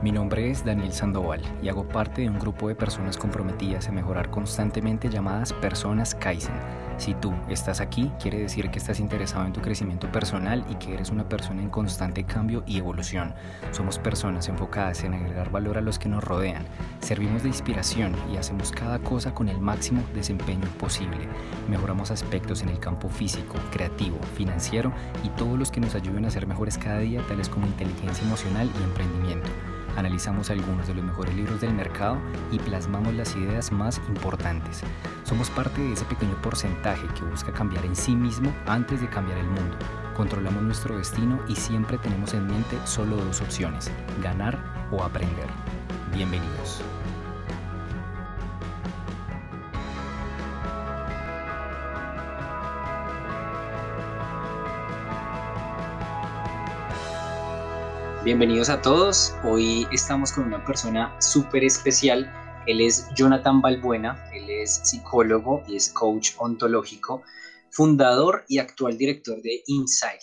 Mi nombre es Daniel Sandoval y hago parte de un grupo de personas comprometidas a mejorar constantemente llamadas personas Kaizen. Si tú estás aquí, quiere decir que estás interesado en tu crecimiento personal y que eres una persona en constante cambio y evolución. Somos personas enfocadas en agregar valor a los que nos rodean. Servimos de inspiración y hacemos cada cosa con el máximo desempeño posible. Mejoramos aspectos en el campo físico, creativo, financiero y todos los que nos ayuden a ser mejores cada día, tales como inteligencia emocional y emprendimiento analizamos algunos de los mejores libros del mercado y plasmamos las ideas más importantes. Somos parte de ese pequeño porcentaje que busca cambiar en sí mismo antes de cambiar el mundo. Controlamos nuestro destino y siempre tenemos en mente solo dos opciones, ganar o aprender. Bienvenidos. Bienvenidos a todos. Hoy estamos con una persona súper especial. Él es Jonathan Balbuena, él es psicólogo y es coach ontológico, fundador y actual director de Insight.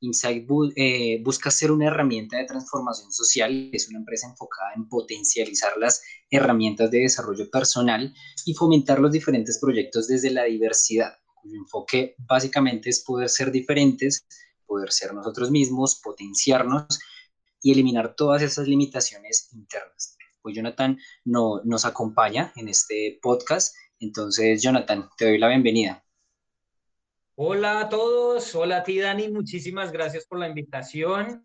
Insight eh, busca ser una herramienta de transformación social, es una empresa enfocada en potencializar las herramientas de desarrollo personal y fomentar los diferentes proyectos desde la diversidad, cuyo enfoque básicamente es poder ser diferentes, poder ser nosotros mismos, potenciarnos y eliminar todas esas limitaciones internas. Pues Jonathan no, nos acompaña en este podcast. Entonces, Jonathan, te doy la bienvenida. Hola a todos, hola a ti Dani, muchísimas gracias por la invitación,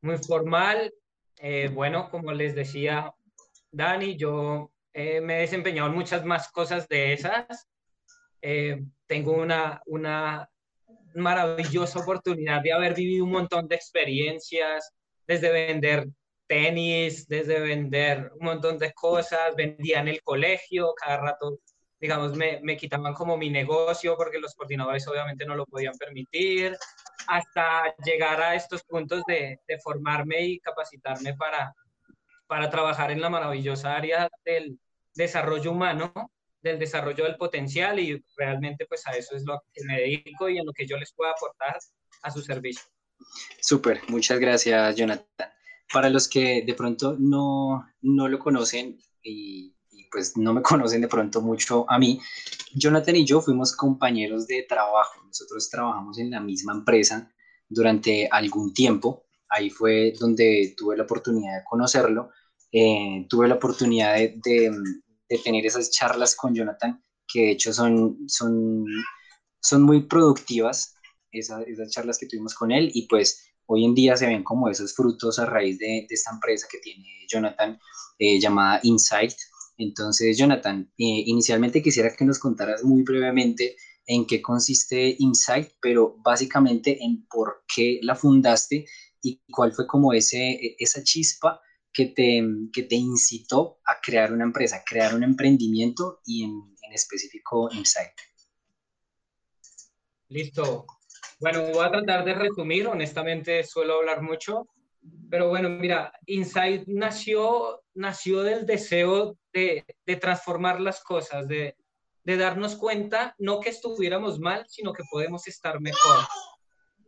muy formal. Eh, bueno, como les decía Dani, yo eh, me he desempeñado en muchas más cosas de esas. Eh, tengo una, una maravillosa oportunidad de haber vivido un montón de experiencias, desde vender tenis, desde vender un montón de cosas, vendía en el colegio, cada rato, digamos, me, me quitaban como mi negocio porque los coordinadores obviamente no lo podían permitir, hasta llegar a estos puntos de, de formarme y capacitarme para, para trabajar en la maravillosa área del desarrollo humano, del desarrollo del potencial y realmente pues a eso es lo que me dedico y en lo que yo les puedo aportar a su servicio. Súper, muchas gracias Jonathan. Para los que de pronto no, no lo conocen y, pues no me conocen de pronto mucho a mí, Jonathan y yo fuimos compañeros de trabajo. Nosotros trabajamos en la misma empresa durante algún tiempo. Ahí fue donde tuve la oportunidad de conocerlo. Eh, tuve la oportunidad de, de, tener esas charlas con Jonathan, que de hecho son, son, son muy productivas esas charlas que tuvimos con él y pues hoy en día se ven como esos frutos a raíz de, esta empresa que tiene Jonathan eh, llamada Insight. Entonces, Jonathan, eh, inicialmente quisiera que nos contaras muy brevemente en qué consiste Insight, pero básicamente en por qué la fundaste y cuál fue como ese, esa chispa que te, que te incitó a crear una empresa, crear un emprendimiento y en, en específico Insight. Listo. Bueno, voy a tratar de resumir, honestamente suelo hablar mucho, pero bueno, mira, Insight nació, nació del deseo de, de transformar las cosas, de, de darnos cuenta, no que estuviéramos mal, sino que podemos estar mejor.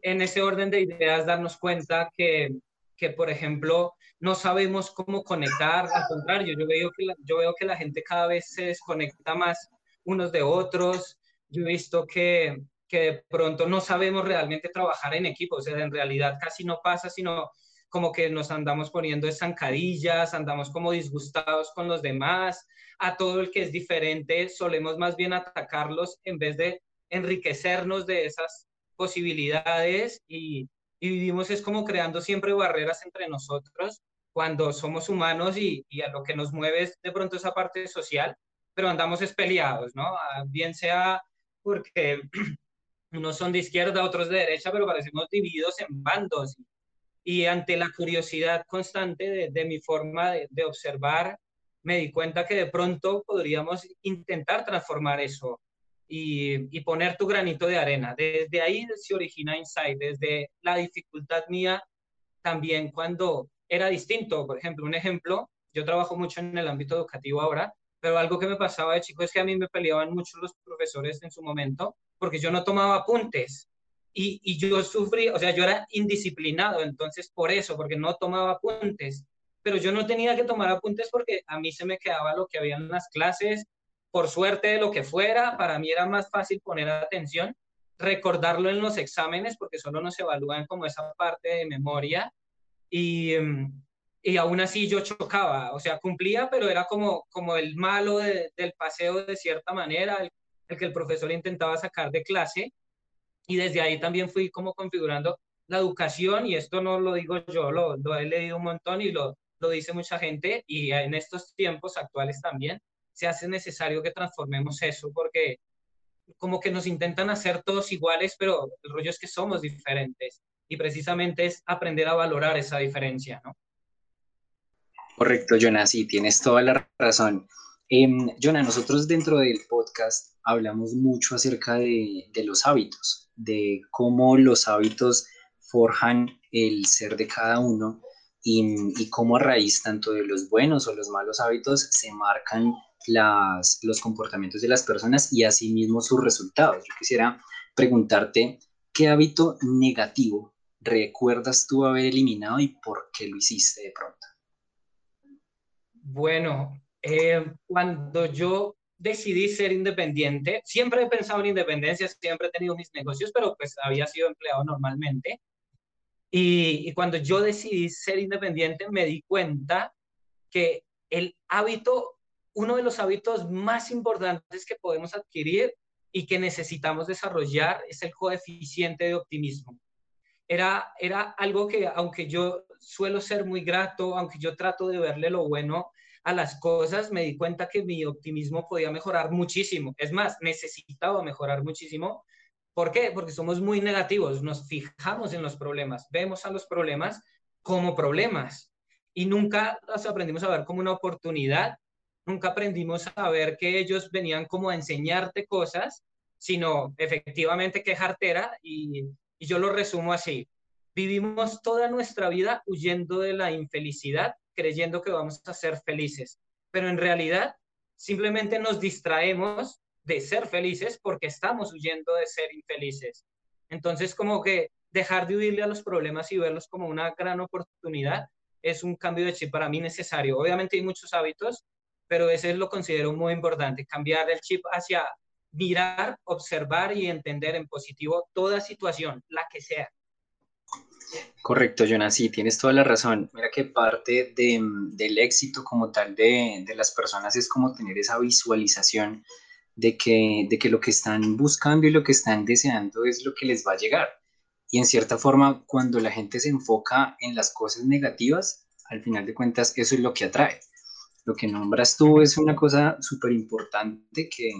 En ese orden de ideas, darnos cuenta que, que por ejemplo, no sabemos cómo conectar, al contrario, yo veo, que yo veo que la gente cada vez se desconecta más unos de otros, yo he visto que, que de pronto no sabemos realmente trabajar en equipo, o sea, en realidad casi no pasa, sino como que nos andamos poniendo zancadillas, andamos como disgustados con los demás, a todo el que es diferente solemos más bien atacarlos en vez de enriquecernos de esas posibilidades y, y vivimos es como creando siempre barreras entre nosotros cuando somos humanos y, y, a lo que nos mueve es de pronto esa parte social, pero andamos espeleados, ¿no? Ah, bien sea porque unos son de izquierda, otros de derecha, pero parecemos divididos en bandos. Y ante la curiosidad constante de, mi forma de, observar, me di cuenta que de pronto podríamos intentar transformar eso y, y, poner tu granito de arena. Desde ahí se origina Insight, desde la dificultad mía también cuando era distinto. Por ejemplo, un ejemplo, yo trabajo mucho en el ámbito educativo ahora, pero algo que me pasaba de chico es que a mí me peleaban mucho los profesores en su momento porque yo no tomaba apuntes. Y, yo sufrí, o sea, yo era indisciplinado, entonces por eso, porque no tomaba apuntes. pero yo no tenía que tomar apuntes porque a mí se me quedaba lo que había en las clases, por suerte de lo que fuera, para mí era más fácil poner atención, recordarlo en los exámenes porque solo nos evalúan como esa parte de memoria y, em, y aún así yo chocaba, o sea, cumplía, pero era como, como el malo del paseo de cierta manera, el que el profesor intentaba sacar de clase y desde ahí también fui como configurando la educación, y esto no lo digo yo, lo, lo he leído un montón y lo, lo dice mucha gente, y en estos tiempos actuales también se hace necesario que transformemos eso, porque como que nos intentan hacer todos iguales, pero el rollo es que somos diferentes, y precisamente es aprender a valorar esa diferencia, ¿no? Correcto, Jonah, sí, tienes toda la razón. Eh, Jonah, nosotros dentro del podcast hablamos mucho acerca de, de los hábitos, de cómo los hábitos forjan el ser de cada uno y, cómo a raíz tanto de los buenos o los malos hábitos se marcan las, los comportamientos de las personas y asimismo sus resultados. Yo quisiera preguntarte, ¿qué hábito negativo recuerdas tú haber eliminado y por qué lo hiciste de pronto? Bueno, eh, cuando yo decidí ser independiente, siempre he pensado en independencia, siempre he tenido mis negocios, pero pues había sido empleado normalmente. Y, cuando yo decidí ser independiente, me di cuenta que el hábito, uno de los hábitos más importantes que podemos adquirir y que necesitamos desarrollar es el coeficiente de optimismo. Era, era algo que, aunque yo suelo ser muy grato, aunque yo trato de verle lo bueno a las cosas, me di cuenta que mi optimismo podía mejorar muchísimo. Es más, necesitaba mejorar muchísimo ¿Por qué? Porque somos muy negativos, nos fijamos en los problemas, vemos a los problemas como problemas y nunca los aprendimos a ver como una oportunidad, nunca aprendimos a ver que ellos venían como a enseñarte cosas, sino efectivamente quejarte era y, y yo lo resumo así. Vivimos toda nuestra vida huyendo de la infelicidad, creyendo que vamos a ser felices, pero en realidad simplemente nos distraemos de ser felices porque estamos huyendo de ser infelices. Entonces, como que dejar de huirle a los problemas y verlos como una gran oportunidad es un cambio de chip para mí necesario. Obviamente hay muchos hábitos, pero ese lo considero muy importante, cambiar el chip hacia mirar, observar y entender en positivo toda situación, la que sea. Correcto, Jonas, sí, tienes toda la razón. Mira que parte de, del éxito como tal de, de las personas es como tener esa visualización de que, de que lo que están buscando y lo que están deseando es lo que les va a llegar. Y en cierta forma, cuando la gente se enfoca en las cosas negativas, al final de cuentas, eso es lo que atrae. Lo que nombras tú es una cosa súper importante que,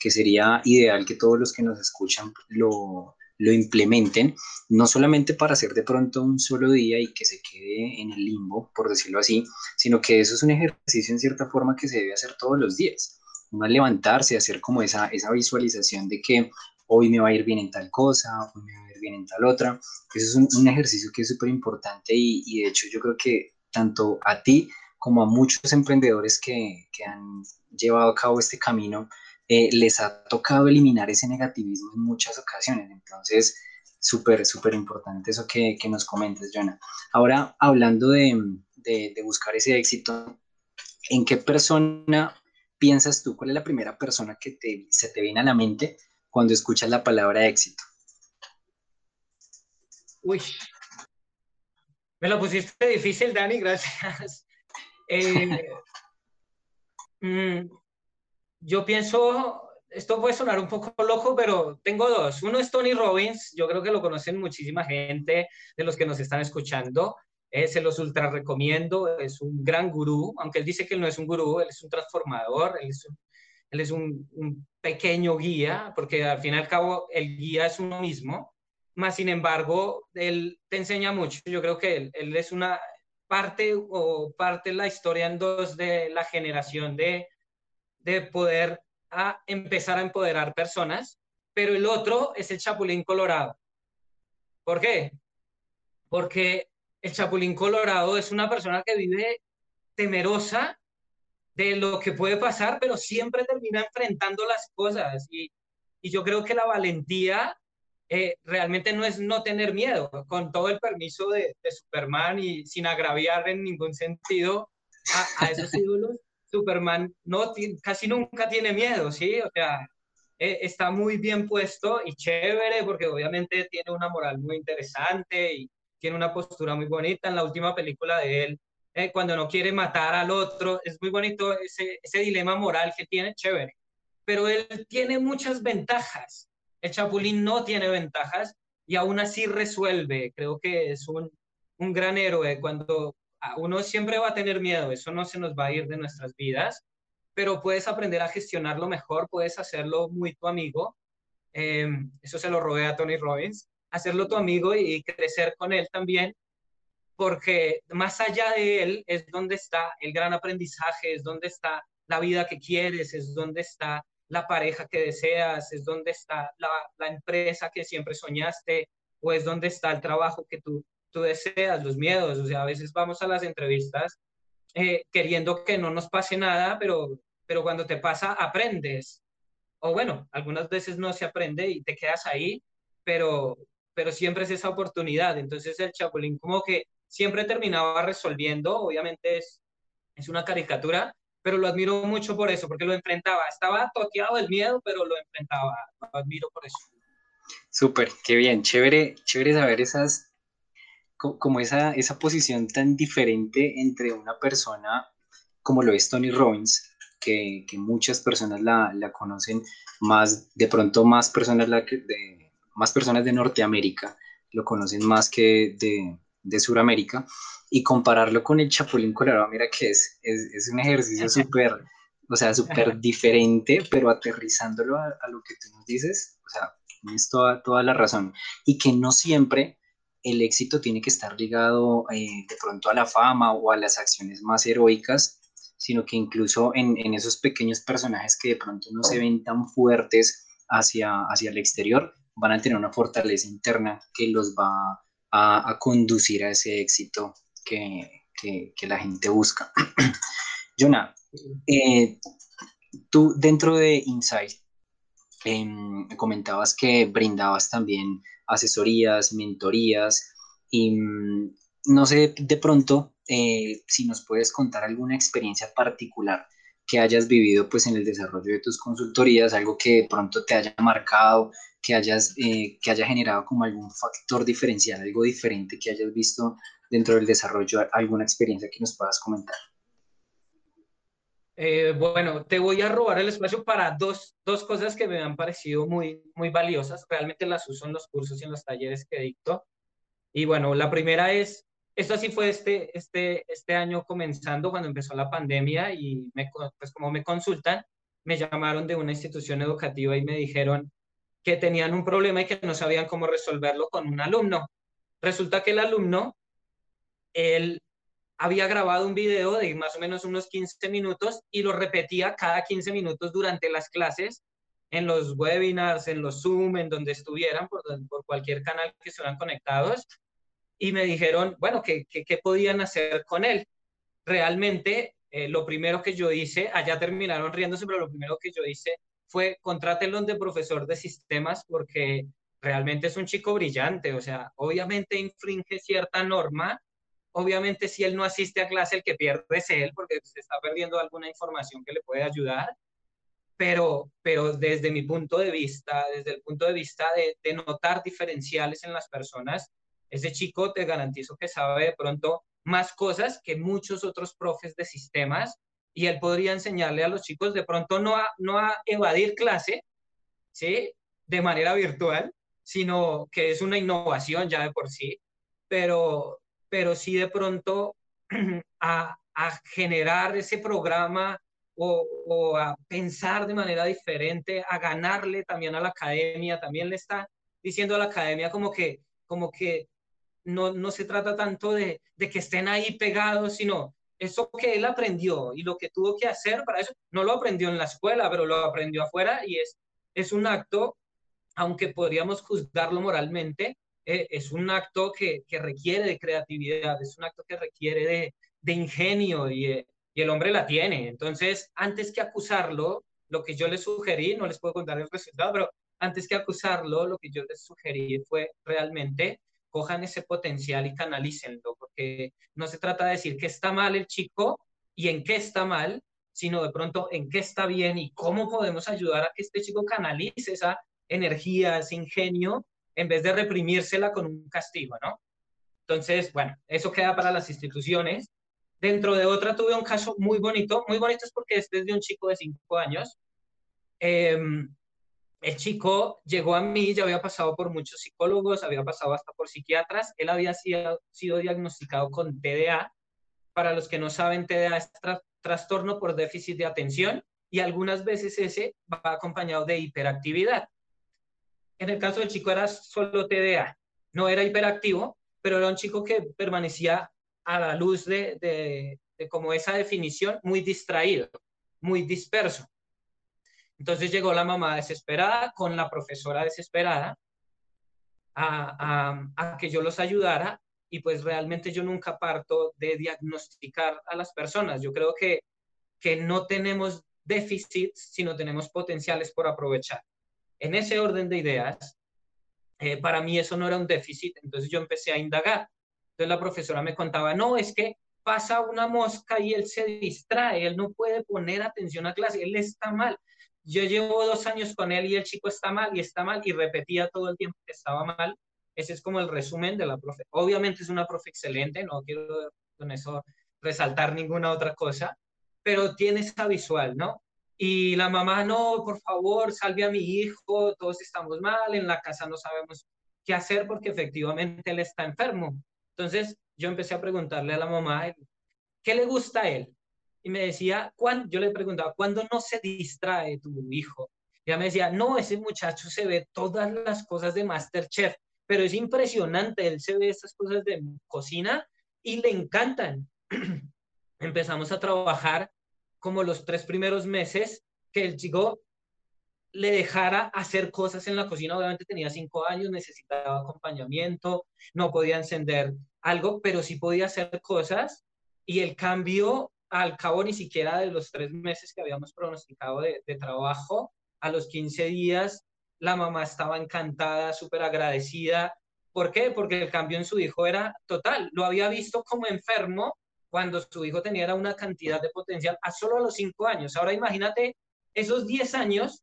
que, sería ideal que todos los que nos escuchan lo, lo implementen, no solamente para hacer de pronto un solo día y que se quede en el limbo, por decirlo así, sino que eso es un ejercicio en cierta forma que se debe hacer todos los días a levantarse, hacer como esa, esa visualización de que hoy me va a ir bien en tal cosa, hoy me va a ir bien en tal otra. Eso es un, ejercicio que es súper importante y, y, de hecho yo creo que tanto a ti como a muchos emprendedores que, que han llevado a cabo este camino, eh, les ha tocado eliminar ese negativismo en muchas ocasiones. Entonces, súper, súper importante eso que, que, nos comentes, Jonah. Ahora, hablando de, de, de buscar ese éxito, ¿en qué persona piensas tú? ¿Cuál es la primera persona que te, se te viene a la mente cuando escuchas la palabra éxito? Uy, me lo pusiste difícil, Dani, gracias. Eh, mm, yo pienso, esto puede sonar un poco loco, pero tengo dos. Uno es Tony Robbins, yo creo que lo conocen muchísima gente de los que nos están escuchando. Eh, se los ultra recomiendo, es un gran gurú, aunque él dice que él no es un gurú, él es un transformador, él es un, pequeño guía, porque al fin y al cabo el guía es uno mismo, más sin embargo, él te enseña mucho, yo creo que él, él es una parte o parte de la historia en dos de la generación de, de poder a empezar a empoderar personas, pero el otro es el Chapulín Colorado. ¿Por qué? Porque el Chapulín Colorado es una persona que vive temerosa de lo que puede pasar, pero siempre termina enfrentando las cosas. Y, yo creo que la valentía eh, realmente no es no tener miedo, con todo el permiso de, Superman y sin agraviar en ningún sentido a, esos ídolos, Superman no, casi nunca tiene miedo, ¿sí? O sea, eh, está muy bien puesto y chévere porque obviamente tiene una moral muy interesante y tiene una postura muy bonita en la última película de él. Eh, cuando no quiere matar al otro, es muy bonito ese, ese dilema moral que tiene, chévere. Pero él tiene muchas ventajas el Chapulín no tiene ventajas y aún así resuelve. Creo que es un gran héroe cuando uno siempre va a tener miedo, eso no se nos va a ir de nuestras vidas, pero puedes aprender a gestionarlo mejor, puedes hacerlo muy tu amigo. Em, eso se lo robé a Tony Robbins, hacerlo tu amigo y crecer con él también, porque más allá de él es donde está el gran aprendizaje, es donde está la vida que quieres, es donde está la pareja que deseas, es donde está la, empresa que siempre soñaste o es donde está el trabajo que tú, tú deseas, los miedos. O sea, a veces vamos a las entrevistas eh, queriendo que no nos pase nada, pero, pero cuando te pasa, aprendes. O bueno, algunas veces no se aprende y te quedas ahí, pero, pero siempre es esa oportunidad. Entonces el Chapulín como que siempre terminaba resolviendo, obviamente es, es una caricatura, pero lo admiro mucho por eso, porque lo enfrentaba. Estaba toqueado del miedo, pero lo enfrentaba. Lo admiro por eso. Súper, qué bien, chévere, chévere saber esas, como esa, esa posición tan diferente entre una persona como lo es Tony Robbins, que, que muchas personas la, la, conocen más, de pronto más personas, la, de, más personas de Norteamérica lo conocen más que de, de Sudamérica y compararlo con el Chapulín Colorado, mira que es, es, es un ejercicio súper, o sea, súper diferente, pero aterrizándolo a, lo que tú nos dices, o sea, tienes toda, toda la razón. Y que no siempre el éxito tiene que estar ligado eh, de pronto a la fama o a las acciones más heroicas, sino que incluso en, en, esos pequeños personajes que de pronto no se ven tan fuertes hacia, hacia el exterior, van a tener una fortaleza interna que los va a, a conducir a ese éxito que, la gente busca. Jonah, eh, tú dentro de Insight em, comentabas que brindabas también asesorías, mentorías y mm, no sé de pronto eh, si nos puedes contar alguna experiencia particular que hayas vivido pues en el desarrollo de tus consultorías, algo que de pronto te haya marcado, que hayas eh, que haya generado como algún factor diferencial, algo diferente que hayas visto dentro del desarrollo alguna experiencia que nos puedas comentar. Eh, bueno, te voy a robar el espacio para dos, dos, cosas que me han parecido muy, muy valiosas. Realmente las uso en los cursos y en los talleres que dicto. Y bueno, la primera es, esto así fue este, este, este año comenzando cuando empezó la pandemia y me, pues como me consultan, me llamaron de una institución educativa y me dijeron que tenían un problema y que no sabían cómo resolverlo con un alumno. Resulta que el alumno él había grabado un video de más o menos unos 15 minutos y lo repetía cada 15 minutos durante las clases, en los webinars, en los Zoom, en donde estuvieran, por, cualquier canal que estuvieran conectados. Y me dijeron, bueno, ¿qué, qué, podían hacer con él? Realmente, eh, lo primero que yo hice, allá terminaron riéndose, pero lo primero que yo hice fue contrátelo de profesor de sistemas porque realmente es un chico brillante, o sea, obviamente infringe cierta norma, Obviamente, si él no asiste a clase, el que pierde es él, porque se está perdiendo alguna información que le puede ayudar. Pero, pero desde mi punto de vista, desde el punto de vista de, notar diferenciales en las personas, ese chico te garantizo que sabe de pronto más cosas que muchos otros profes de sistemas y él podría enseñarle a los chicos de pronto no a, no a evadir clase, ¿sí? De manera virtual, sino que es una innovación ya de por sí, pero, pero sí de pronto a, generar ese programa o, a pensar de manera diferente, a ganarle también a la academia, también le está diciendo a la academia como que, como que no, no se trata tanto de, de que estén ahí pegados, sino eso que él aprendió y lo que tuvo que hacer para eso, no lo aprendió en la escuela, pero lo aprendió afuera y es, es un acto, aunque podríamos juzgarlo moralmente, eh, es un acto que, requiere de creatividad, es un acto que requiere de, ingenio y, y, el hombre la tiene. Entonces, antes que acusarlo, lo que yo le sugerí, no les puedo contar el resultado, pero antes que acusarlo, lo que yo les sugerí fue realmente cojan ese potencial y canalícenlo, porque no se trata de decir que está mal el chico y en qué está mal, sino de pronto en qué está bien y cómo podemos ayudar a que este chico canalice esa energía, ese ingenio, en vez de reprimírsela con un castigo, ¿no? Entonces, bueno, eso queda para las instituciones. Dentro de otra tuve un caso muy bonito, muy bonito es porque este es de un chico de cinco años. Em, el chico llegó a mí, ya había pasado por muchos psicólogos, había pasado hasta por psiquiatras, él había sido, sido diagnosticado con TDA. Para los que no saben, TDA es trastorno por déficit de atención y algunas veces ese va acompañado de hiperactividad. En el caso del chico era solo TDA, no era hiperactivo, pero era un chico que permanecía a la luz de, como esa definición, muy distraído, muy disperso. Entonces llegó la mamá desesperada con la profesora desesperada a, a, a, que yo los ayudara y pues realmente yo nunca parto de diagnosticar a las personas. Yo creo que, que no tenemos déficits, sino tenemos potenciales por aprovechar. En ese orden de ideas, eh, para mí eso no era un déficit, entonces yo empecé a indagar. Entonces la profesora me contaba, no, es que pasa una mosca y él se distrae, él no puede poner atención a clase, él está mal. Yo llevo dos años con él y el chico está mal y está mal y repetía todo el tiempo que estaba mal. Ese es como el resumen de la profe. Obviamente es una profe excelente, no quiero con eso resaltar ninguna otra cosa, pero tiene esa visual, ¿no? Y la mamá, no, por favor, salve a mi hijo, todos estamos mal, en la casa no sabemos qué hacer porque efectivamente él está enfermo. Entonces yo empecé a preguntarle a la mamá, ¿qué le gusta a él? Y me decía, ¿cuándo? yo le preguntaba, ¿cuándo no se distrae tu hijo? Y ella me decía, no, ese muchacho se ve todas las cosas de Masterchef, pero es impresionante, él se ve estas cosas de cocina y le encantan. Empezamos a trabajar como los tres primeros meses que el chico le dejara hacer cosas en la cocina. Obviamente tenía cinco años, necesitaba acompañamiento, no podía encender algo, pero sí podía hacer cosas. Y el cambio, al cabo ni siquiera de los tres meses que habíamos pronosticado de, de trabajo, a los 15 días, la mamá estaba encantada, súper agradecida. ¿Por qué? Porque el cambio en su hijo era total. Lo había visto como enfermo cuando su hijo tenía una cantidad de potencial a solo a los cinco años. Ahora imagínate esos 10 años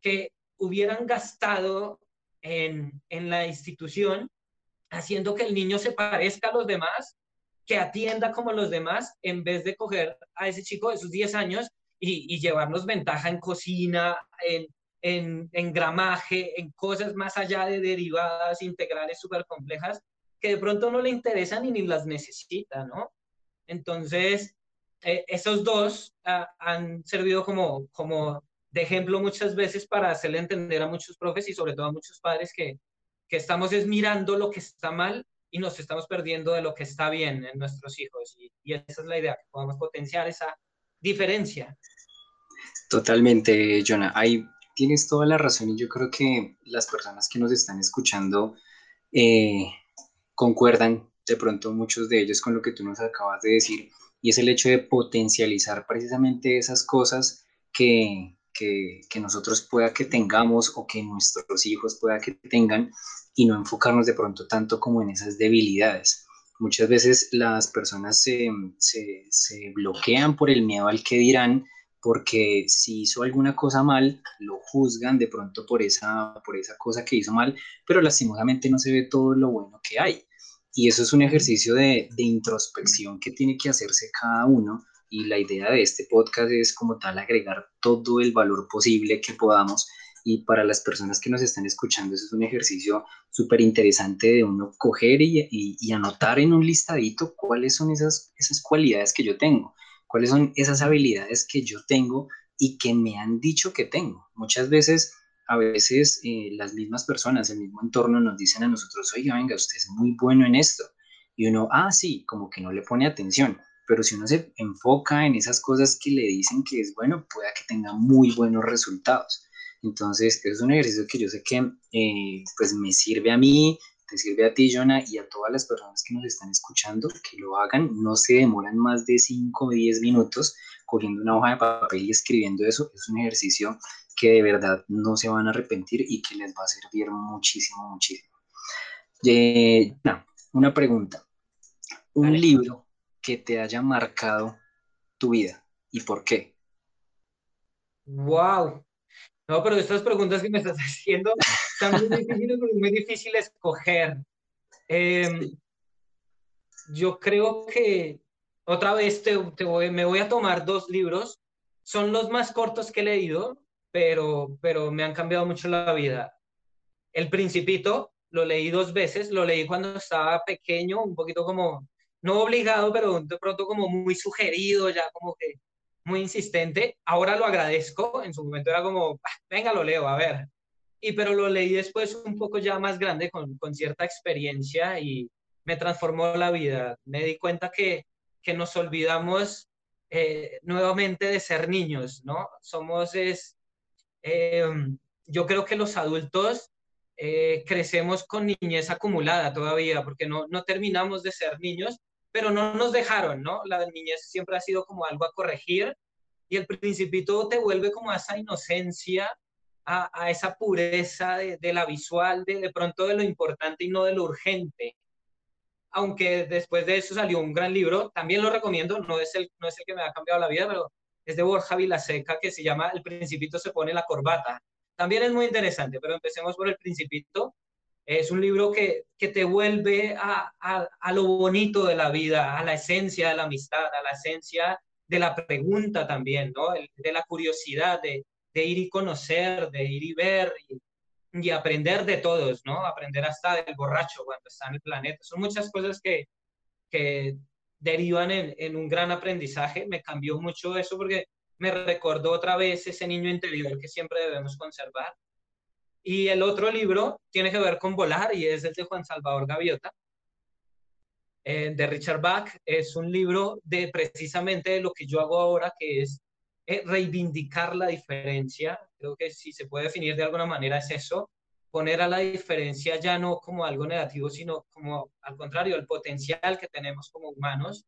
que hubieran gastado en, en la institución haciendo que el niño se parezca a los demás, que atienda como los demás, en vez de coger a ese chico de esos 10 años y, y llevarnos ventaja en cocina, en, en, en, gramaje, en cosas más allá de derivadas integrales súper complejas que de pronto no le interesan y ni las necesita, ¿no? Entonces, eh, esos dos uh, han servido como, como de ejemplo muchas veces para hacerle entender a muchos profes y sobre todo a muchos padres que, que estamos es mirando lo que está mal y nos estamos perdiendo de lo que está bien en nuestros hijos. Y, y esa es la idea, que podamos potenciar esa diferencia. Totalmente, Jonah. Ahí tienes toda la razón y yo creo que las personas que nos están escuchando eh, concuerdan de pronto muchos de ellos con lo que tú nos acabas de decir, y es el hecho de potencializar precisamente esas cosas que, que, que, nosotros pueda que tengamos o que nuestros hijos pueda que tengan y no enfocarnos de pronto tanto como en esas debilidades. Muchas veces las personas se, se, bloquean por el miedo al que dirán, porque si hizo alguna cosa mal, lo juzgan de pronto por esa, por esa cosa que hizo mal, pero lastimosamente no se ve todo lo bueno que hay. Y eso es un ejercicio de, introspección que tiene que hacerse cada uno. Y la idea de este podcast es como tal agregar todo el valor posible que podamos. Y para las personas que nos están escuchando, eso es un ejercicio súper interesante de uno coger y, anotar en un listadito cuáles son esas cualidades que yo tengo, cuáles son esas habilidades que yo tengo y que me han dicho que tengo. Muchas veces a veces eh, las mismas personas, el mismo entorno nos dicen a nosotros, oiga, venga, usted es muy bueno en esto. Y uno, ah, sí, como que no le pone atención. Pero si uno se enfoca en esas cosas que le dicen que es bueno, pueda que tenga muy buenos resultados. Entonces, es un ejercicio que yo sé que eh, pues me sirve a mí, te sirve a ti, Jonah, y a todas las personas que nos están escuchando, que lo hagan. No se demoran más de 5 o 10 minutos cogiendo una hoja de papel y escribiendo eso. Es un ejercicio que de verdad no se van a arrepentir y que les va a servir muchísimo, muchísimo. Eh, una pregunta. Un libro que te haya marcado tu vida y por qué. Wow. No, pero estas preguntas que me estás haciendo están muy difíciles, muy difícil escoger. Em, yo creo que otra vez te, me voy a tomar dos libros. Son los más cortos que he leído, pero, pero me han cambiado mucho la vida. El Principito, lo leí dos veces, lo leí cuando estaba pequeño, un poquito como, no obligado, pero de pronto como muy sugerido, ya como que muy insistente. Ahora lo agradezco, en su momento era como, ah, venga, lo leo, a ver. Y pero lo leí después un poco ya más grande, con, con cierta experiencia y me transformó la vida. Me di cuenta que, que nos olvidamos eh, nuevamente de ser niños, ¿no? Somos, es, eh, yo creo que los adultos eh, crecemos con niñez acumulada todavía, porque no, no terminamos de ser niños, pero no nos dejaron, ¿no? La niñez siempre ha sido como algo a corregir y el principito te vuelve como a esa inocencia, a, a esa pureza de, de, la visual, de, de pronto de lo importante y no de lo urgente. Aunque después de eso salió un gran libro, también lo recomiendo, no es el, no es el que me ha cambiado la vida, pero es de Borja Vilaseca, que se llama El Principito se pone la corbata. También es muy interesante, pero empecemos por El Principito. Es un libro que, que te vuelve a, a, lo bonito de la vida, a la esencia de la amistad, a la esencia de la pregunta también, ¿no? de la curiosidad, de, de, ir y conocer, de ir y ver y, y, aprender de todos, ¿no? Aprender hasta del borracho cuando está en el planeta. Son muchas cosas que, que derivan en, en un gran aprendizaje. Me cambió mucho eso porque me recordó otra vez ese niño interior que siempre debemos conservar y el otro libro tiene que ver con volar y es el de Juan Salvador Gaviota, eh, de Richard Bach. Es un libro de precisamente lo que yo hago ahora, que es eh, reivindicar la diferencia. Creo que si se puede definir de alguna manera es eso, poner a la diferencia ya no como algo negativo, sino como al contrario, el potencial que tenemos como humanos.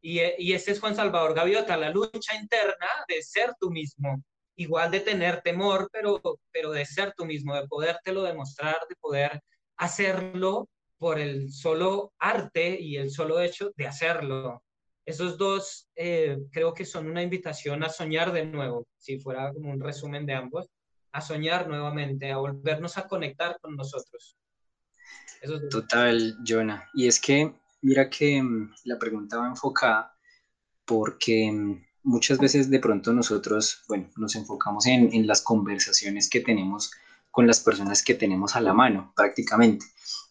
Y, y este es Juan Salvador Gaviota, la lucha interna de ser tú mismo, igual de tener temor, pero, pero de ser tú mismo, de podértelo demostrar, de poder hacerlo por el solo arte y el solo hecho de hacerlo. Esos dos eh, creo que son una invitación a soñar de nuevo, si fuera como un resumen de ambos, a soñar nuevamente, a volvernos a conectar con nosotros. Total, Jonah. Y es que, mira que mm, la pregunta va enfocada porque mm, muchas veces de pronto nosotros, bueno, nos enfocamos en, en, las conversaciones que tenemos con las personas que tenemos a la mano prácticamente,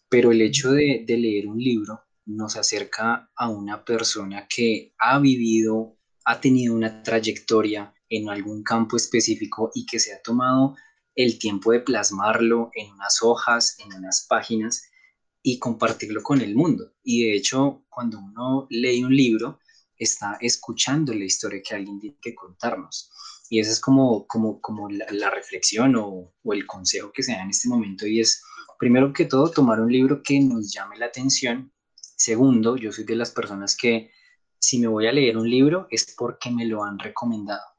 pero el hecho de, de leer un libro nos acerca a una persona que ha vivido, ha tenido una trayectoria en algún campo específico y que se ha tomado el tiempo de plasmarlo en unas hojas, en unas páginas y compartirlo con el mundo. Y de hecho, cuando uno lee un libro, está escuchando la historia que alguien tiene que contarnos. Y esa es como, como, como la, reflexión o, o, el consejo que se da en este momento y es, primero que todo, tomar un libro que nos llame la atención. Segundo, yo soy de las personas que si me voy a leer un libro es porque me lo han recomendado.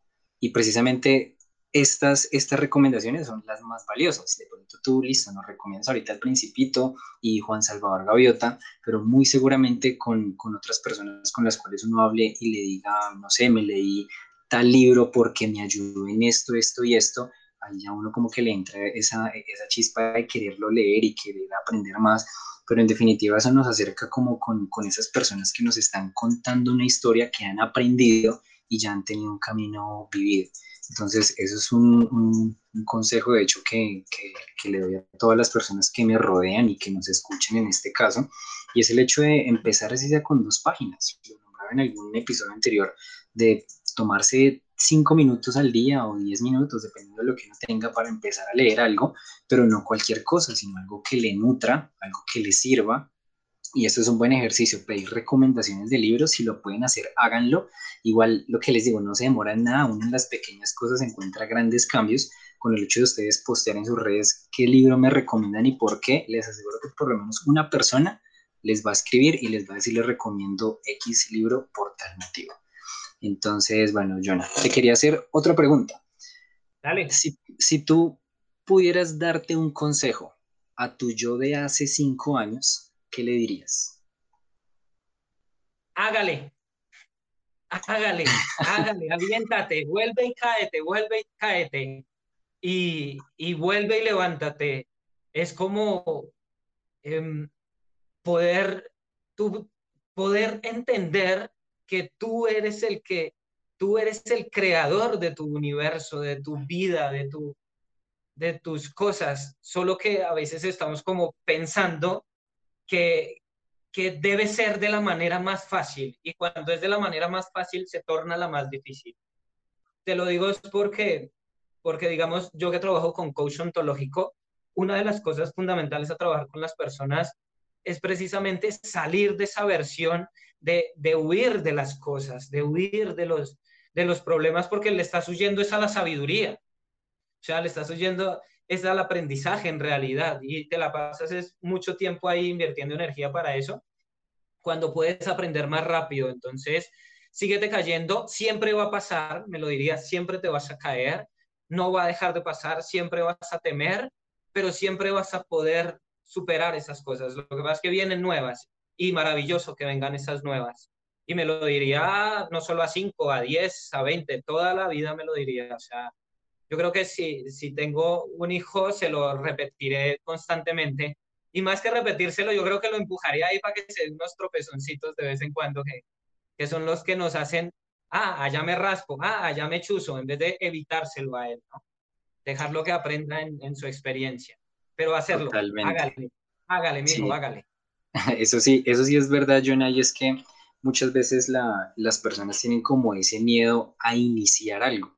Y precisamente estas, estas recomendaciones son las más valiosas. De pronto tú, listo, nos recomiendas ahorita El Principito y Juan Salvador Gaviota, pero muy seguramente con, con, otras personas con las cuales uno hable y le diga, no sé, me leí tal libro porque me ayudó en esto, esto y esto, ahí ya uno como que le entra esa, esa chispa de quererlo leer y querer aprender más, pero en definitiva eso nos acerca como con, con esas personas que nos están contando una historia que han aprendido y ya han tenido un camino vivido. Entonces, eso es un, un, consejo, de hecho, que, que, le doy a todas las personas que me rodean y que nos escuchen en este caso, y es el hecho de empezar así sea con dos páginas. Lo nombraba en algún episodio anterior, de tomarse cinco minutos al día o diez minutos, dependiendo de lo que uno tenga para empezar a leer algo, pero no cualquier cosa, sino algo que le nutra, algo que le sirva, y esto es un buen ejercicio, pedir recomendaciones de libros, si lo pueden hacer, háganlo. Igual lo que les digo, no se demora nada, uno en las pequeñas cosas encuentra grandes cambios. Con el hecho de ustedes postear en sus redes qué libro me recomiendan y por qué, les aseguro que por lo menos una persona les va a escribir y les va a decir, les recomiendo X libro por tal motivo. Entonces, bueno, Jonah, te quería hacer otra pregunta. Dale. Si, si tú pudieras darte un consejo a tu yo de hace cinco años, ¿qué le dirías? Hágale, hágale, hágale, aviéntate, vuelve y cáete, vuelve y cáete. Y, y vuelve y levántate. Es como em, poder, poder entender que tú eres el que, tú eres el creador de tu universo, de tu vida, de tu, de tus cosas, solo que a veces estamos como pensando que, que debe ser de la manera más fácil y cuando es de la manera más fácil se torna la más difícil. Te lo digo es porque, porque digamos, yo que trabajo con coach ontológico, una de las cosas fundamentales a trabajar con las personas es precisamente salir de esa versión de, de huir de las cosas, de huir de los, de los problemas porque le estás huyendo es a la sabiduría. O sea, le estás huyendo es al aprendizaje en realidad y te la pasas es mucho tiempo ahí invirtiendo energía para eso cuando puedes aprender más rápido. Entonces, síguete cayendo, siempre va a pasar, me lo diría, siempre te vas a caer, no va a dejar de pasar, siempre vas a temer, pero siempre vas a poder superar esas cosas. Lo que pasa es que vienen nuevas y maravilloso que vengan esas nuevas. Y me lo diría no solo a 5, a 10, a 20, toda la vida me lo diría. O sea, yo creo que si, si tengo un hijo, se lo repetiré constantemente. Y más que repetírselo, yo creo que lo empujaría ahí para que se den unos tropezoncitos de vez en cuando, que, que son los que nos hacen, ah, allá me raspo, ah, allá me chuzo, en vez de evitárselo a él, ¿no? Dejarlo que aprenda en, en su experiencia. Pero hacerlo, Totalmente. hágale, hágale, mijo, sí. hágale. Eso sí, eso sí es verdad, Jonah, y es que muchas veces la, las personas tienen como ese miedo a iniciar algo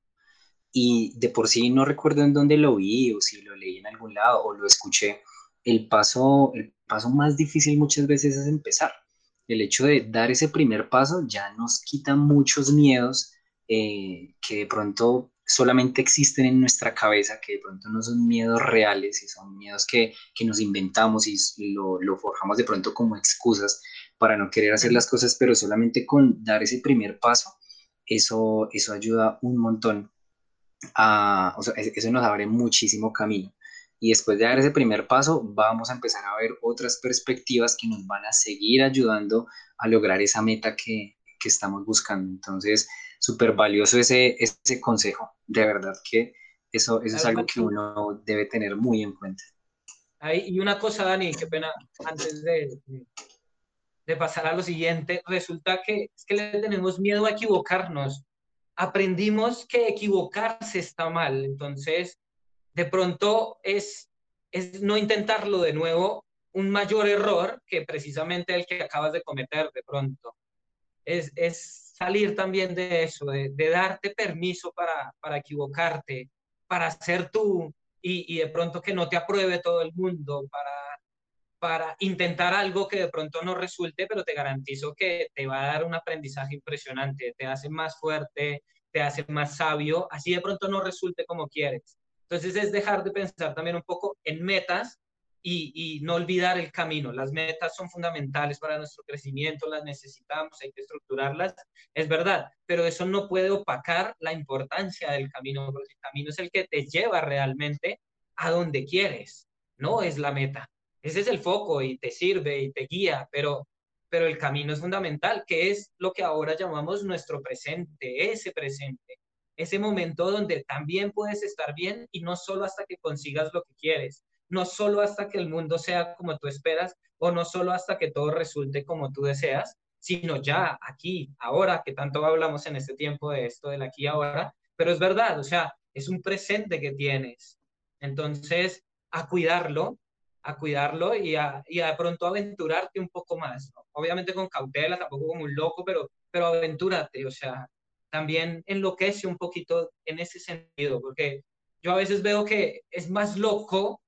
y de por sí no recuerdo en dónde lo vi o si lo leí en algún lado o lo escuché, el paso, el paso más difícil muchas veces es empezar. El hecho de dar ese primer paso ya nos quita muchos miedos eh, que de pronto solamente existen en nuestra cabeza, que de pronto no son miedos reales y son miedos que, que nos inventamos y, lo, lo, forjamos de pronto como excusas para no querer hacer las cosas, pero solamente con dar ese primer paso, eso, eso ayuda un montón o sea, eso nos abre muchísimo camino. Y después de dar ese primer paso, vamos a empezar a ver otras perspectivas que nos van a seguir ayudando a lograr esa meta que, que estamos buscando. Entonces, súper valioso ese, ese consejo. De verdad que eso, eso es algo que uno debe tener muy en cuenta. y una cosa, Dani, qué pena, antes de, de pasar a lo siguiente, resulta que es que le tenemos miedo a equivocarnos aprendimos que equivocarse está mal. Entonces, de pronto es, es no intentarlo de nuevo un mayor error que precisamente el que acabas de cometer de pronto. Es, es salir también de eso, de, darte permiso para, para, equivocarte, para ser tú y, y de pronto que no te apruebe todo el mundo, para para intentar algo que de pronto no resulte, pero te garantizo que te va a dar un aprendizaje impresionante, te hace más fuerte, te hace más sabio, así de pronto no resulte como quieres. Entonces es dejar de pensar también un poco en metas y, no olvidar el camino. Las metas son fundamentales para nuestro crecimiento, las necesitamos, hay que estructurarlas, es verdad, pero eso no puede opacar la importancia del camino, porque el camino es el que te lleva realmente a donde quieres, no es la meta. Ese es el foco y te sirve y te guía, pero, pero el camino es fundamental, que es lo que ahora llamamos nuestro presente, ese presente, ese momento donde también puedes estar bien y no solo hasta que consigas lo que quieres, no solo hasta que el mundo sea como tú esperas o no solo hasta que todo resulte como tú deseas, sino ya aquí, ahora, que tanto hablamos en este tiempo de esto del aquí y ahora, pero es verdad, o sea, es un presente que tienes. Entonces, a cuidarlo, a cuidarlo y a, y a pronto aventurarte un poco más. Obviamente con cautela, tampoco como un loco, pero, pero aventúrate, o sea, también enloquece un poquito en ese sentido, porque yo a veces veo que es más loco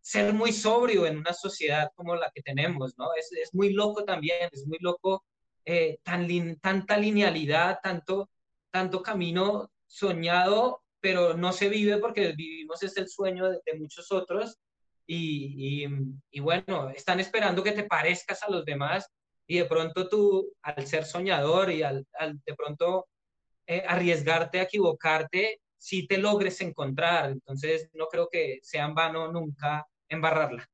ser muy sobrio en una sociedad como la que tenemos, ¿no? Es, es muy loco también, es muy loco eh, tan tanta linealidad, tanto, tanto camino soñado, pero no se vive porque vivimos es el sueño de muchos otros y, bueno, están esperando que te parezcas a los demás y de pronto tú, al ser soñador y al, de pronto eh, arriesgarte a equivocarte, sí te logres encontrar. Entonces, no creo que sea en vano nunca embarrarla.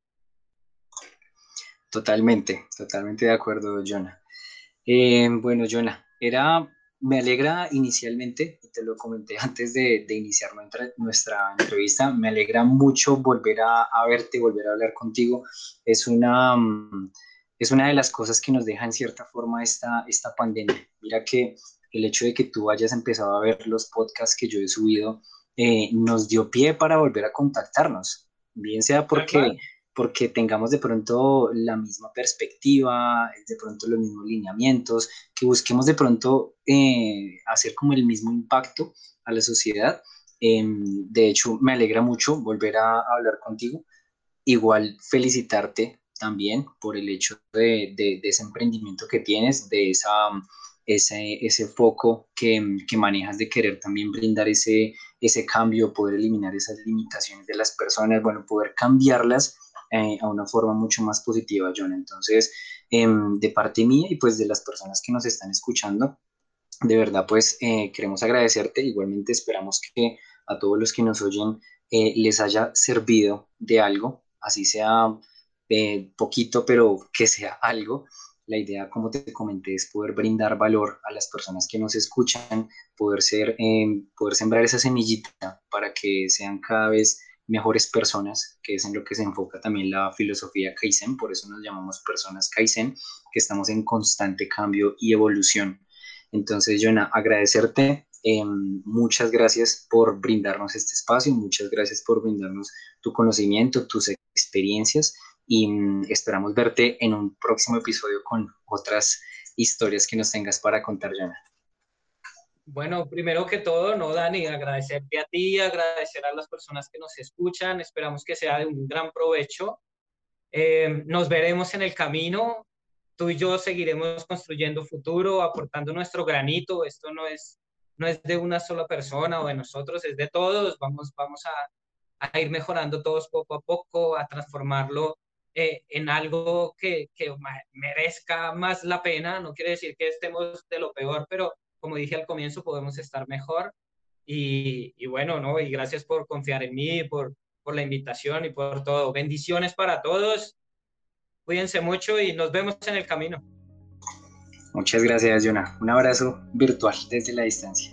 Totalmente, totalmente de acuerdo, Jonah. Eh, bueno, Jonah, era, me alegra inicialmente, y te lo comenté antes de, iniciar nuestra, nuestra, entrevista, me alegra mucho volver a, a, verte, volver a hablar contigo. Es una, mm, es una de las cosas que nos deja en cierta forma esta, esta pandemia. Mira que el hecho de que tú hayas empezado a ver los podcasts que yo he subido eh, nos dio pie para volver a contactarnos, bien sea porque, porque tengamos de pronto la misma perspectiva, de pronto los mismos lineamientos, que busquemos de pronto eh, hacer como el mismo impacto a la sociedad. Em, de hecho, me alegra mucho volver a, hablar contigo. Igual felicitarte también por el hecho de, de, ese emprendimiento que tienes, de esa, ese, ese foco que, que, manejas de querer también brindar ese, ese cambio, poder eliminar esas limitaciones de las personas, bueno, poder cambiarlas eh, a una forma mucho más positiva, John. Entonces, em, de parte mía y pues de las personas que nos están escuchando, de verdad, pues eh, queremos agradecerte. Igualmente esperamos que a todos los que nos oyen eh, les haya servido de algo, así sea eh, poquito, pero que sea algo. La idea, como te comenté, es poder brindar valor a las personas que nos escuchan, poder, ser, eh, poder sembrar esa semillita para que sean cada vez mejores personas, que es en lo que se enfoca también la filosofía Kaizen, por eso nos llamamos personas Kaizen, que estamos en constante cambio y evolución. Entonces, Jonah, agradecerte, eh, muchas gracias por brindarnos este espacio, muchas gracias por brindarnos tu conocimiento, tus experiencias y mm, esperamos verte en un próximo episodio con otras historias que nos tengas para contar, Jana. Bueno, primero que todo, no, Dani, agradecerte a ti, agradecer a las personas que nos escuchan, esperamos que sea de un gran provecho. Eh, nos veremos en el camino, tú y yo seguiremos construyendo futuro, aportando nuestro granito, esto no es, no es de una sola persona o de nosotros, es de todos, vamos, vamos a, a ir mejorando todos poco a poco, a transformarlo eh, en algo que, que, merezca más la pena. No quiere decir que estemos de lo peor, pero como dije al comienzo, podemos estar mejor. Y, y bueno, ¿no? Y gracias por confiar en mí, por, por la invitación y por todo. Bendiciones para todos. Cuídense mucho y nos vemos en el camino. Muchas gracias, Jonah. Un abrazo virtual desde la distancia.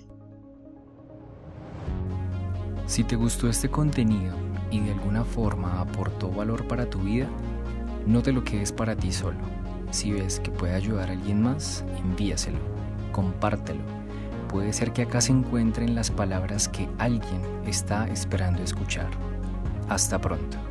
Si te gustó este contenido y de alguna forma aportó valor para tu vida, no te lo quedes para ti solo. Si ves que puede ayudar a alguien más, envíaselo, compártelo. Puede ser que acá se encuentren las palabras que alguien está esperando escuchar. Hasta pronto.